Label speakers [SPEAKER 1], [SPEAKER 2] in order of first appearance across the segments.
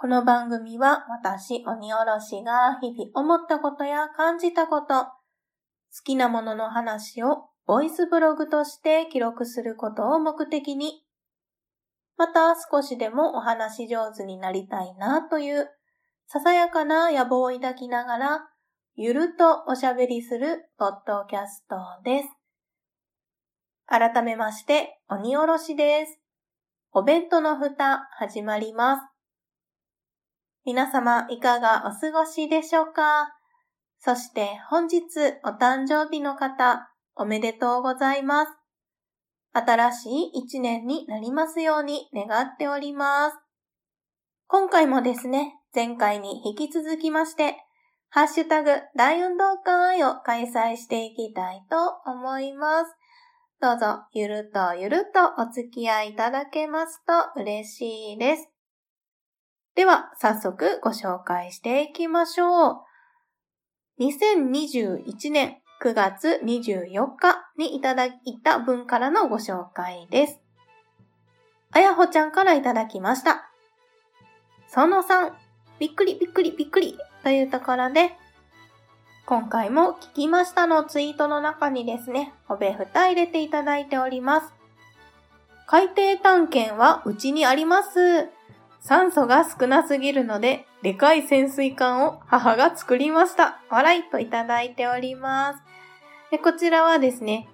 [SPEAKER 1] この番組は私、鬼おろしが日々思ったことや感じたこと、好きなものの話をボイスブログとして記録することを目的に、また少しでもお話上手になりたいなというささやかな野望を抱きながら、ゆるとおしゃべりするポッドキャストです。改めまして、鬼おろしです。お弁当の蓋始まります。皆様いかがお過ごしでしょうか？そして本日お誕生日の方、おめでとうございます。新しい一年になりますように願っております。今回もですね、前回に引き続きまして、ハッシュタグ大運動会を開催していきたいと思います。どうぞゆるとゆるとお付き合いいただけますと嬉しいです。では、早速ご紹介していきましょう。2021年9月24日にいただいた文からのご紹介です。あやほちゃんからいただきました。その3、びっくりびっくりびっくりというところで、今回も聞きましたのツイートの中にですね、おべふた入れていただいております。海底探検はうちにあります。酸素が少なすぎるので、でかい潜水艦を母が作りました。笑いといただいております。でこちらはですね、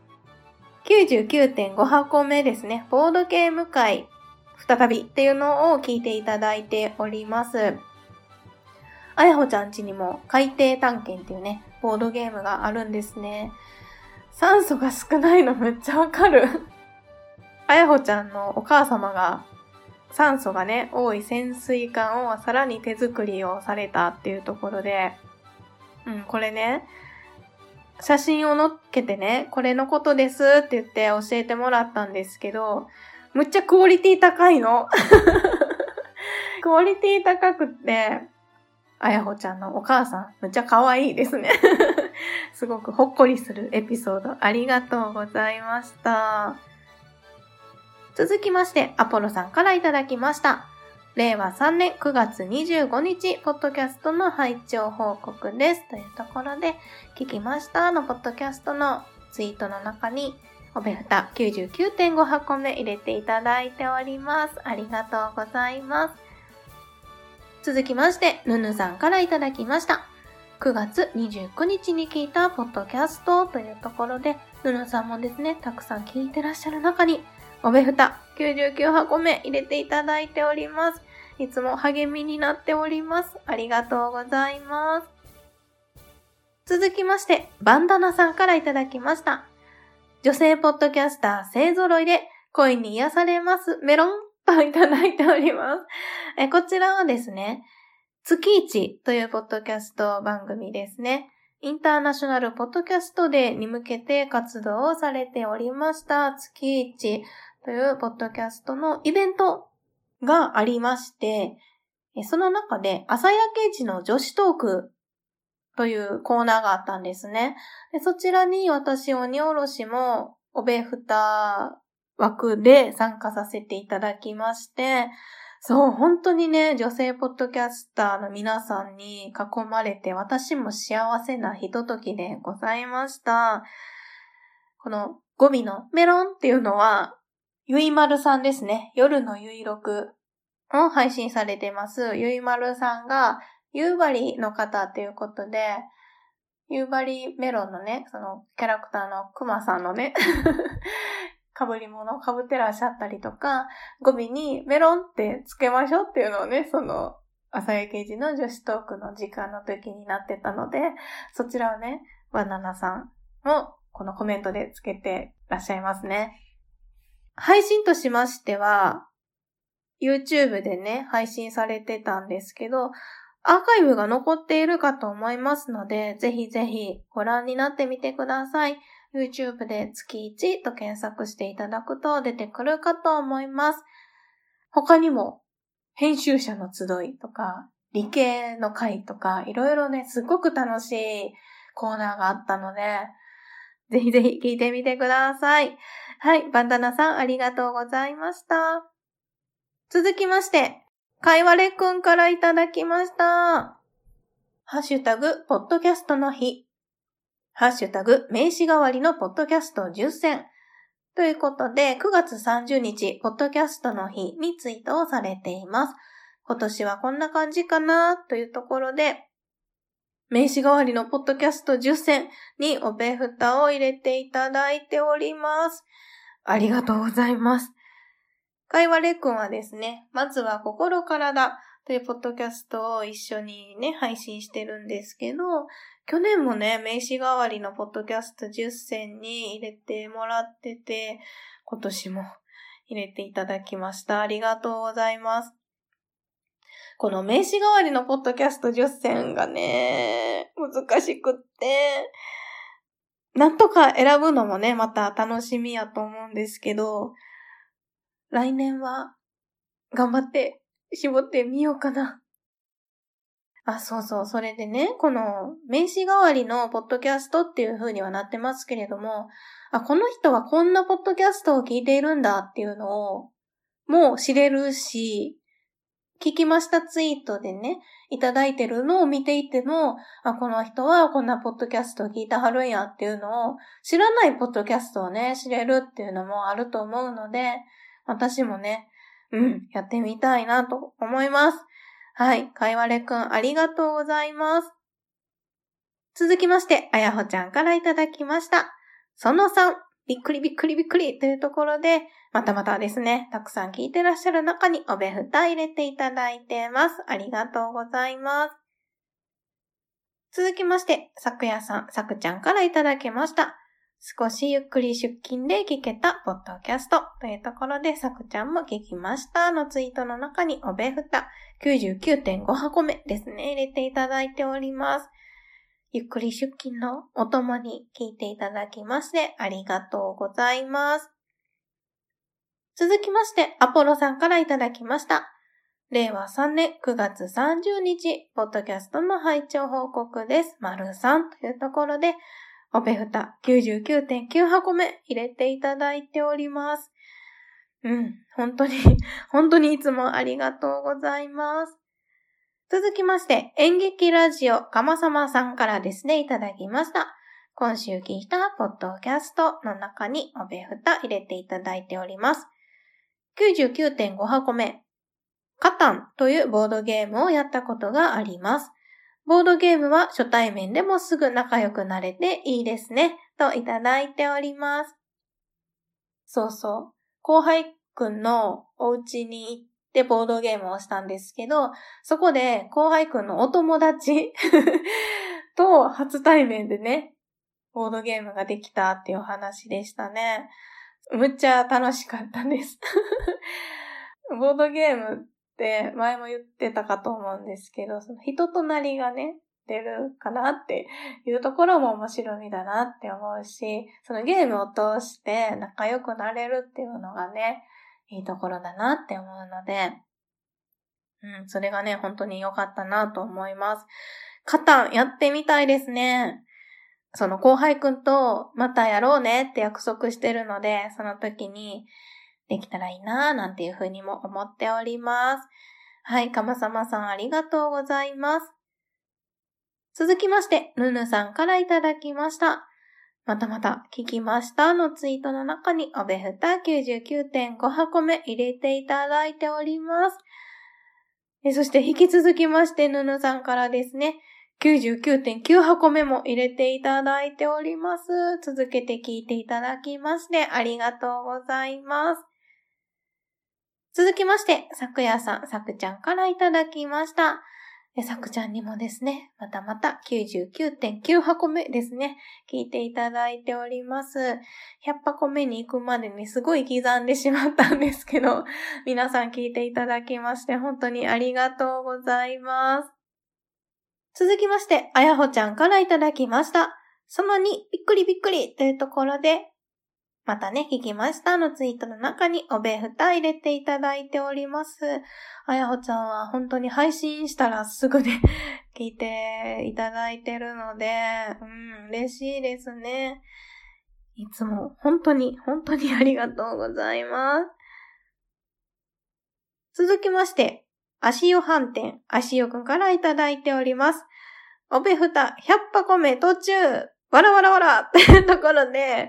[SPEAKER 1] 99.5箱目ですね、ボードゲーム会再びっていうのを聞いていただいております。あやほちゃんちにも海底探検っていうね、ボードゲームがあるんですね。酸素が少ないのめっちゃわかる。あやほちゃんのお母様が酸素がね、多い潜水艦をさらに手作りをされたっていうところで、うん、これね、写真を載っけてね、これのことですって言って教えてもらったんですけど、むっちゃクオリティ高いの。クオリティ高くって、あやほちゃんのお母さん、むっちゃ可愛いですね。すごくほっこりするエピソードありがとうございました。続きまして、アポロさんからいただきました。令和3年9月25日、ポッドキャストの配聴報告です。というところで、聞きましたのポッドキャストのツイートの中に、おべふた99.5箱目入れていただいております。ありがとうございます。続きまして、ぬぬさんからいただきました。9月29日に聞いたポッドキャストというところで、ぬぬさんもですね、たくさん聞いてらっしゃる中に、おべふた99箱目入れていただいております。いつも励みになっております。ありがとうございます。続きまして、バンダナさんからいただきました。女性ポッドキャスター勢揃いで恋に癒されますメロンといただいております。えこちらはですね、月一というポッドキャスト番組ですね。インターナショナルポッドキャストデーに向けて活動をされておりました。月一というポッドキャストのイベントがありまして、その中で朝焼け時の女子トークというコーナーがあったんですね。でそちらに私、鬼おろしも、おべふた枠で参加させていただきまして、そう、本当にね、女性ポッドキャスターの皆さんに囲まれて、私も幸せなひとときでございました。この語尾のメロンっていうのは、ゆいまるさんですね。夜のゆいろくを配信されてます。ゆいまるさんが、夕張の方っていうことで、夕張メロンのね、そのキャラクターのクマさんのね、被り物を被ってらっしゃったりとか、語尾にメロンってつけましょうっていうのをね、その、朝焼け時の女子トークの時間の時になってたので、そちらをね、バナナさんもこのコメントでつけてらっしゃいますね。配信としましては、YouTube でね、配信されてたんですけど、アーカイブが残っているかと思いますので、ぜひぜひご覧になってみてください。YouTube で月1と検索していただくと出てくるかと思います。他にも、編集者の集いとか、理系の会とか、いろいろね、すごく楽しいコーナーがあったので、ぜひぜひ聞いてみてください。はい、バンダナさんありがとうございました。続きまして、かいわれくんからいただきました。ハッシュタグ、ポッドキャストの日。ハッシュタグ、名詞代わりのポッドキャスト10選。ということで、9月30日、ポッドキャストの日にツイートをされています。今年はこんな感じかなというところで、名詞代わりのポッドキャスト10選におべふたを入れていただいております。ありがとうございます。会話レくんはですね、まずは心からだというポッドキャストを一緒にね、配信してるんですけど、去年もね、名刺代わりのポッドキャスト10選に入れてもらってて、今年も入れていただきました。ありがとうございます。この名刺代わりのポッドキャスト10選がね、難しくって、なんとか選ぶのもね、また楽しみやと思うんですけど、来年は頑張って絞ってみようかな。あ、そうそう。それでね、この名刺代わりのポッドキャストっていう風にはなってますけれども、あ、この人はこんなポッドキャストを聞いているんだっていうのを、もう知れるし、聞きましたツイートでね、いただいてるのを見ていても、あ、この人はこんなポッドキャストを聞いてはるんやっていうのを、知らないポッドキャストをね、知れるっていうのもあると思うので、私もね、うん、やってみたいなと思います。はい、かいわれくんありがとうございます。続きまして、あやほちゃんからいただきました。その3、びっくりびっくりびっくりというところで、またまたですね、たくさん聞いてらっしゃる中におべふた入れていただいてます。ありがとうございます。続きまして、さくやさん、さくちゃんからいただきました。少しゆっくり出勤で聞けたポッドキャストというところで、さくちゃんも聞きましたのツイートの中におべふた99.5箱目ですね、入れていただいております。ゆっくり出勤のお供に聞いていただきましてありがとうございます。続きまして、アポロさんからいただきました。令和3年9月30日、ポッドキャストの拝聴報告です。丸3というところで、オペフタ99.9箱目入れていただいております。うん、本当に、本当にいつもありがとうございます。続きまして、演劇ラジオかまさまさんからですね、いただきました。今週聞いたポッドキャストの中におべふた入れていただいております。99.5箱目。カタンというボードゲームをやったことがあります。ボードゲームは初対面でもすぐ仲良くなれていいですね。といただいております。そうそう。後輩くんのお家に行ってボードゲームをしたんですけど、そこで後輩くんのお友達 と初対面でね、ボードゲームができたっていう話でしたね。むっちゃ楽しかったです ボードゲームって前も言ってたかと思うんですけど、その人となりがね、出るかなっていうところも面白みだなって思うし、そのゲームを通して仲良くなれるっていうのがね、いいところだなって思うので、うん、それがね、本当に良かったなと思います。カタンやってみたいですね。その後輩くんとまたやろうねって約束してるので、その時にできたらいいなぁなんていうふうにも思っております。はい、かまさまさんありがとうございます。続きまして、ぬぬさんからいただきました。またまた聞きましたのツイートの中におべふた99.5箱目入れていただいております。そして引き続きまして、ぬぬさんからですね、99.9箱目も入れていただいております。続けて聞いていただきましてありがとうございます。続きまして、さくやさん、さくちゃんからいただきました。さくちゃんにもですね、またまた99.9箱目ですね、聞いていただいております。100箱目に行くまでにすごい刻んでしまったんですけど、皆さん聞いていただきまして本当にありがとうございます。続きまして、あやほちゃんからいただきました。その2、びっくりびっくりというところで、またね、聞きましたのツイートの中におべふた入れていただいております。あやほちゃんは本当に配信したらすぐね、聞いていただいてるので、うん、嬉しいですね。いつも本当に、本当にありがとうございます。続きまして、足湯飯店、足湯くんからいただいております。おべふた100箱目途中わらわらわらっていうところで、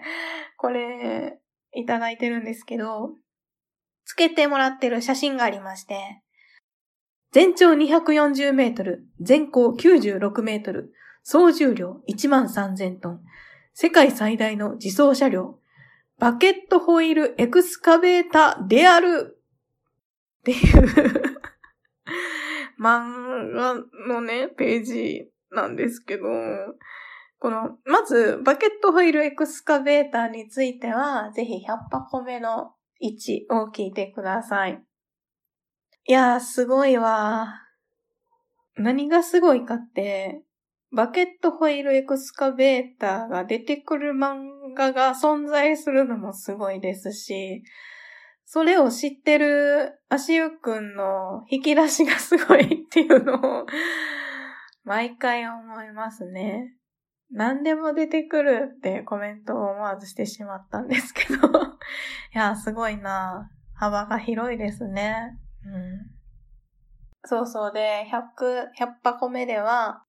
[SPEAKER 1] これ、いただいてるんですけど、つけてもらってる写真がありまして、全長240メートル、全高96メートル、総重量1万3000トン、世界最大の自走車両、バケットホイールエクスカベータであるっていう 漫画のね、ページなんですけど、この、まず、バケットホイールエクスカベーターについては、ぜひ100箱目の1を聞いてください。いやー、すごいわ。何がすごいかって、バケットホイールエクスカベーターが出てくる漫画が存在するのもすごいですし、それを知ってる足湯くんの引き出しがすごいっていうのを毎回思いますね。何でも出てくるってコメントを思わずしてしまったんですけど。いや、すごいな。幅が広いですね。うん。そうそうで、100、100箱目では、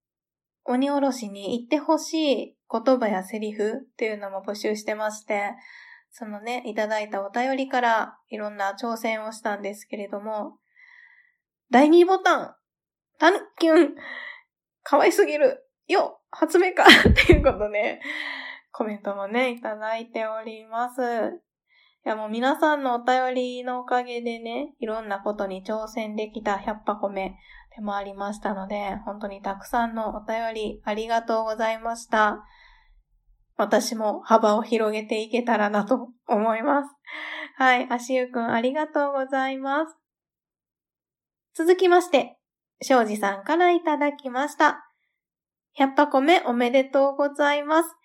[SPEAKER 1] 鬼おろしに言ってほしい言葉やセリフっていうのも募集してまして、そのね、いただいたお便りからいろんな挑戦をしたんですけれども、第2ボタン、タンキュン、可愛すぎる、よ、発明かっていうことで、コメントもね、いただいております。いやもう皆さんのお便りのおかげでね、いろんなことに挑戦できた100箱目でもありましたので、本当にたくさんのお便りありがとうございました。私も幅を広げていけたらなと思います。はい、足湯くんありがとうございます。続きまして、庄司さんからいただきました。100箱目おめでとうございます。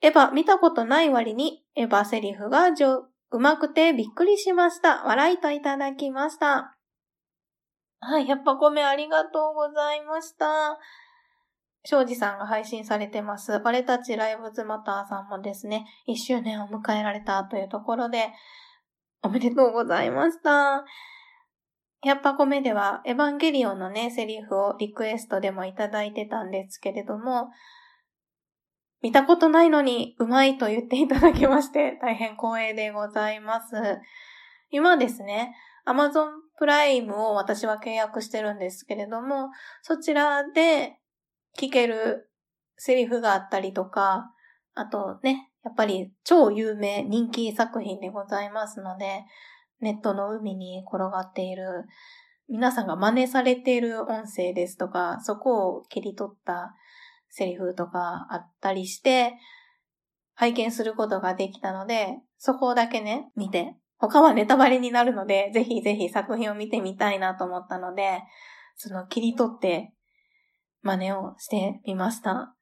[SPEAKER 1] エヴァ見たことない割に、エヴァセリフが上うまくてびっくりしました。笑いといただきました。はい、100箱目ありがとうございました。庄司さんが配信されてます。俺たちライブズマターさんもですね、1周年を迎えられたというところで、おめでとうございました。100箱目では、エヴァンゲリオンのね、セリフをリクエストでもいただいてたんですけれども、見たことないのにうまいと言っていただきまして、大変光栄でございます。今ですね、Amazon プライムを私は契約してるんですけれども、そちらで聞けるセリフがあったりとか、あとね、やっぱり超有名人気作品でございますので、ネットの海に転がっている、皆さんが真似されている音声ですとか、そこを切り取ったセリフとかあったりして、拝見することができたので、そこだけね、見て、他はネタバレになるので、ぜひぜひ作品を見てみたいなと思ったので、その切り取って真似をしてみました。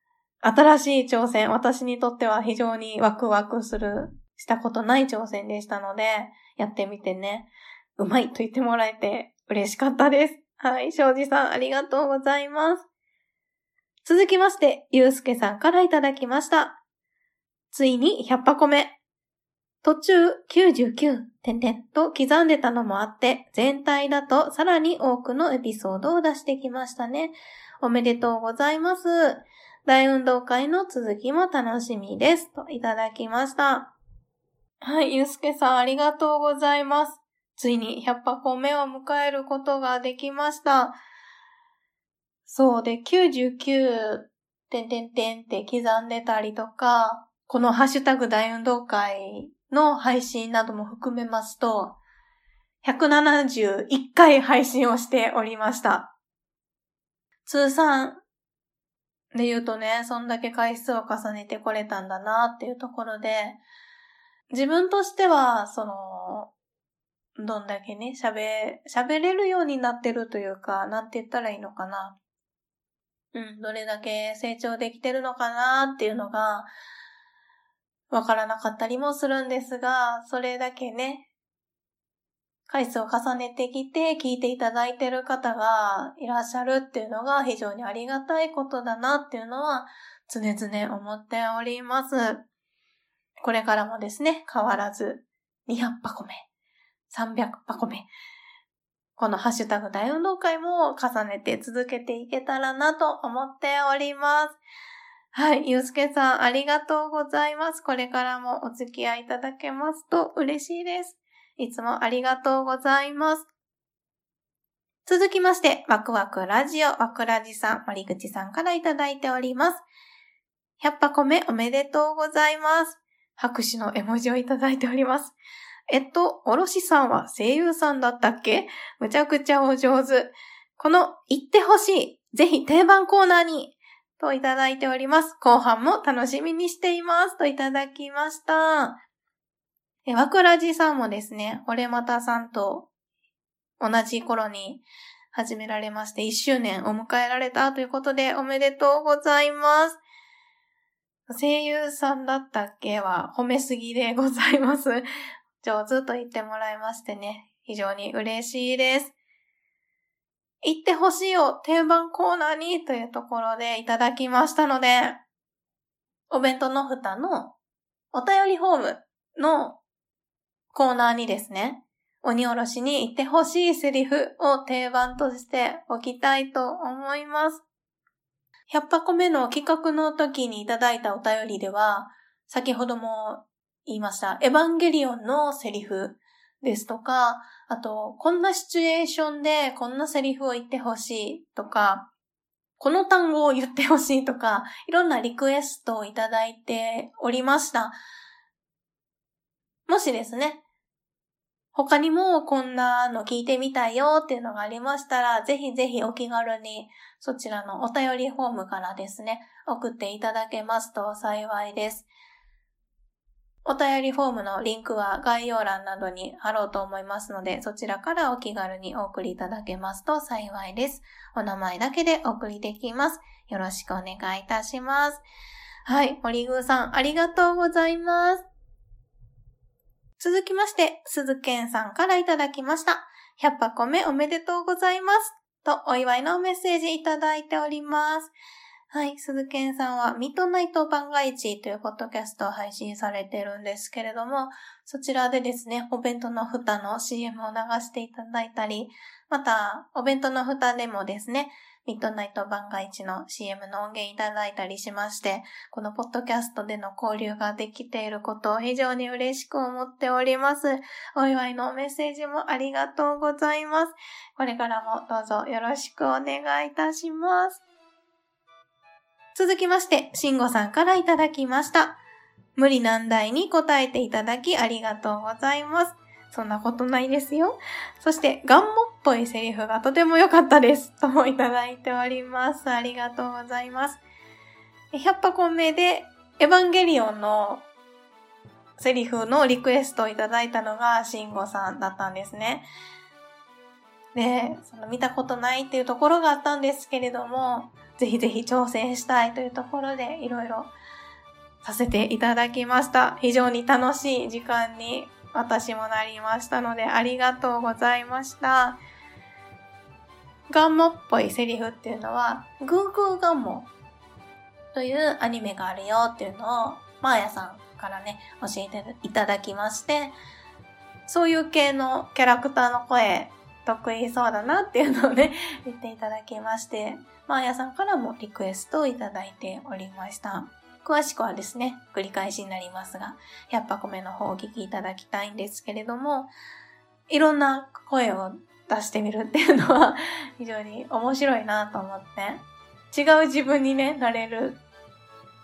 [SPEAKER 1] 新しい挑戦、私にとっては非常にワクワクする、したことない挑戦でしたので、やってみてね、うまいと言ってもらえて嬉しかったです。はい、庄司さんありがとうございます。続きまして、ゆうすけさんからいただきました。ついに100箱目。途中99点々と刻んでたのもあって、全体だとさらに多くのエピソードを出してきましたね。おめでとうございます。大運動会の続きも楽しみです。といただきました。はい、ゆうすけさんありがとうございます。ついに100箱目を迎えることができました。そうで、99点点点って刻んでたりとか、このハッシュタグ大運動会の配信なども含めますと、171回配信をしておりました。通算で言うとね、そんだけ回数を重ねてこれたんだなっていうところで、自分としては、その、どんだけね、喋、喋れるようになってるというか、なんて言ったらいいのかな。うん、どれだけ成長できてるのかなっていうのが、わからなかったりもするんですが、それだけね、回数を重ねてきて聞いていただいてる方がいらっしゃるっていうのが非常にありがたいことだなっていうのは常々思っております。これからもですね、変わらず200箱目、300箱目、このハッシュタグ大運動会も重ねて続けていけたらなと思っております。はい、ゆうすけさんありがとうございます。これからもお付き合いいただけますと嬉しいです。いつもありがとうございます。続きまして、ワクワクラジオ、ワクラジさん、森口さんからいただいております。100箱目おめでとうございます。拍手の絵文字をいただいております。えっと、おろしさんは声優さんだったっけ？むちゃくちゃお上手。この言ってほしい。ぜひ定番コーナーに。といただいております。後半も楽しみにしています。といただきました。え、わくらじさんもですね、俺またさんと同じ頃に始められまして1周年を迎えられたということでおめでとうございます。声優さんだったっけは褒めすぎでございます。上手と言ってもらいましてね、非常に嬉しいです。言ってほしいよ、定番コーナーにというところでいただきましたので、お弁当の蓋のお便りフォームのコーナーにですね、鬼おろしに言ってほしいセリフを定番としておきたいと思います。100箱目の企画の時にいただいたお便りでは、先ほども言いました、エヴァンゲリオンのセリフですとか、あと、こんなシチュエーションでこんなセリフを言ってほしいとか、この単語を言ってほしいとか、いろんなリクエストをいただいておりました。もしですね、他にもこんなの聞いてみたいよっていうのがありましたら、ぜひぜひお気軽にそちらのお便りフォームからですね、送っていただけますと幸いです。お便りフォームのリンクは概要欄などに貼ろうと思いますので、そちらからお気軽にお送りいただけますと幸いです。お名前だけでお送りできます。よろしくお願いいたします。はい、森宮さん、ありがとうございます。続きまして、鈴健さんからいただきました。100箱目おめでとうございます。と、お祝いのメッセージいただいております。はい。鈴健さんは、ミッドナイト番外地というポッドキャストを配信されてるんですけれども、そちらでですね、お弁当の蓋の CM を流していただいたり、また、お弁当の蓋でもですね、ミッドナイト番外地の CM の音源いただいたりしまして、このポッドキャストでの交流ができていることを非常に嬉しく思っております。お祝いのメッセージもありがとうございます。これからもどうぞよろしくお願いいたします。続きまして、慎吾さんからいただきました。無理難題に答えていただきありがとうございます。そんなことないですよ。そして、ガンモっぽいセリフがとても良かったです。ともいただいております。ありがとうございます。100箱目で、エヴァンゲリオンのセリフのリクエストをいただいたのが、慎吾さんだったんですね。で、その見たことないっていうところがあったんですけれども、ぜひぜひ挑戦したいというところでいろいろさせていただきました。非常に楽しい時間に私もなりましたのでありがとうございました。ガンモっぽいセリフっていうのは、グーグーガンモというアニメがあるよっていうのを、マーヤさんからね、教えていただきまして、そういう系のキャラクターの声、得意そうだなっていうのをね、言っていただきまして、マーヤさんからもリクエストをいただいておりました。詳しくはですね、繰り返しになりますが、100箱目の方をお聞きいただきたいんですけれども、いろんな声を出してみるっていうのは 非常に面白いなと思って、違う自分にね、なれる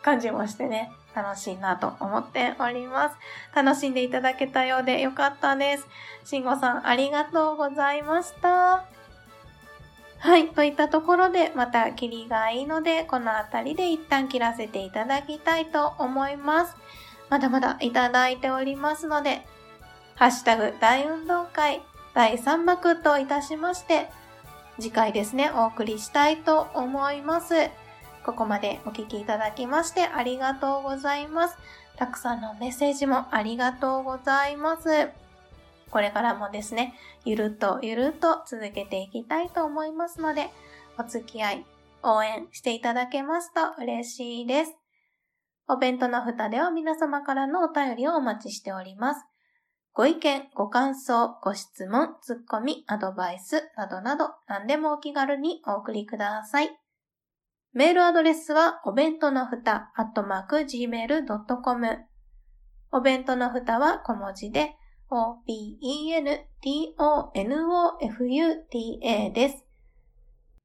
[SPEAKER 1] 感じもしてね、楽しいなと思っております。楽しんでいただけたようでよかったです。慎吾さん、ありがとうございました。はい。といったところで、また切りがいいので、この辺りで一旦切らせていただきたいと思います。まだまだいただいておりますので、ハッシュタグ大運動会第3幕といたしまして、次回ですね、お送りしたいと思います。ここまでお聞きいただきましてありがとうございます。たくさんのメッセージもありがとうございます。これからもですね、ゆるっとゆるっと続けていきたいと思いますので、お付き合い、応援していただけますと嬉しいです。お弁当の蓋では皆様からのお便りをお待ちしております。ご意見、ご感想、ご質問、ツッコミ、アドバイスなどなど何でもお気軽にお送りください。メールアドレスはお弁当のふた、アットマーク、gmail.com。お弁当のふたは小文字で、o-b-e-n-t-o-n-o-f-u-t-a です。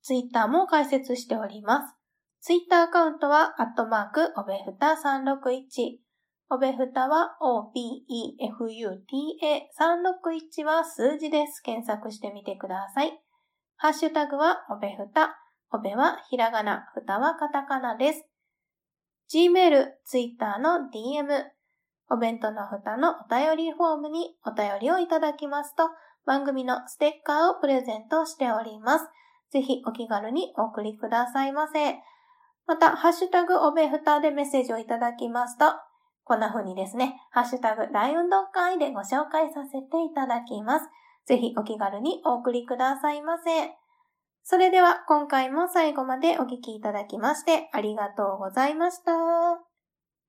[SPEAKER 1] ツイッターも開設しております。ツイッターアカウントは、アットマーク、おべふた361。おべふたは OBEFUTA361 は数字です。検索してみてください。ハッシュタグはおべふた。おべはひらがな、ふたはカタカナです。Gmail、Twitter の DM、お弁当のふたのお便りフォームにお便りをいただきますと、番組のステッカーをプレゼントしております。ぜひお気軽にお送りくださいませ。また、ハッシュタグおべふたでメッセージをいただきますと、こんな風にですね、ハッシュタグ大運動会でご紹介させていただきます。ぜひお気軽にお送りくださいませ。それでは今回も最後までお聴きいただきましてありがとうございました。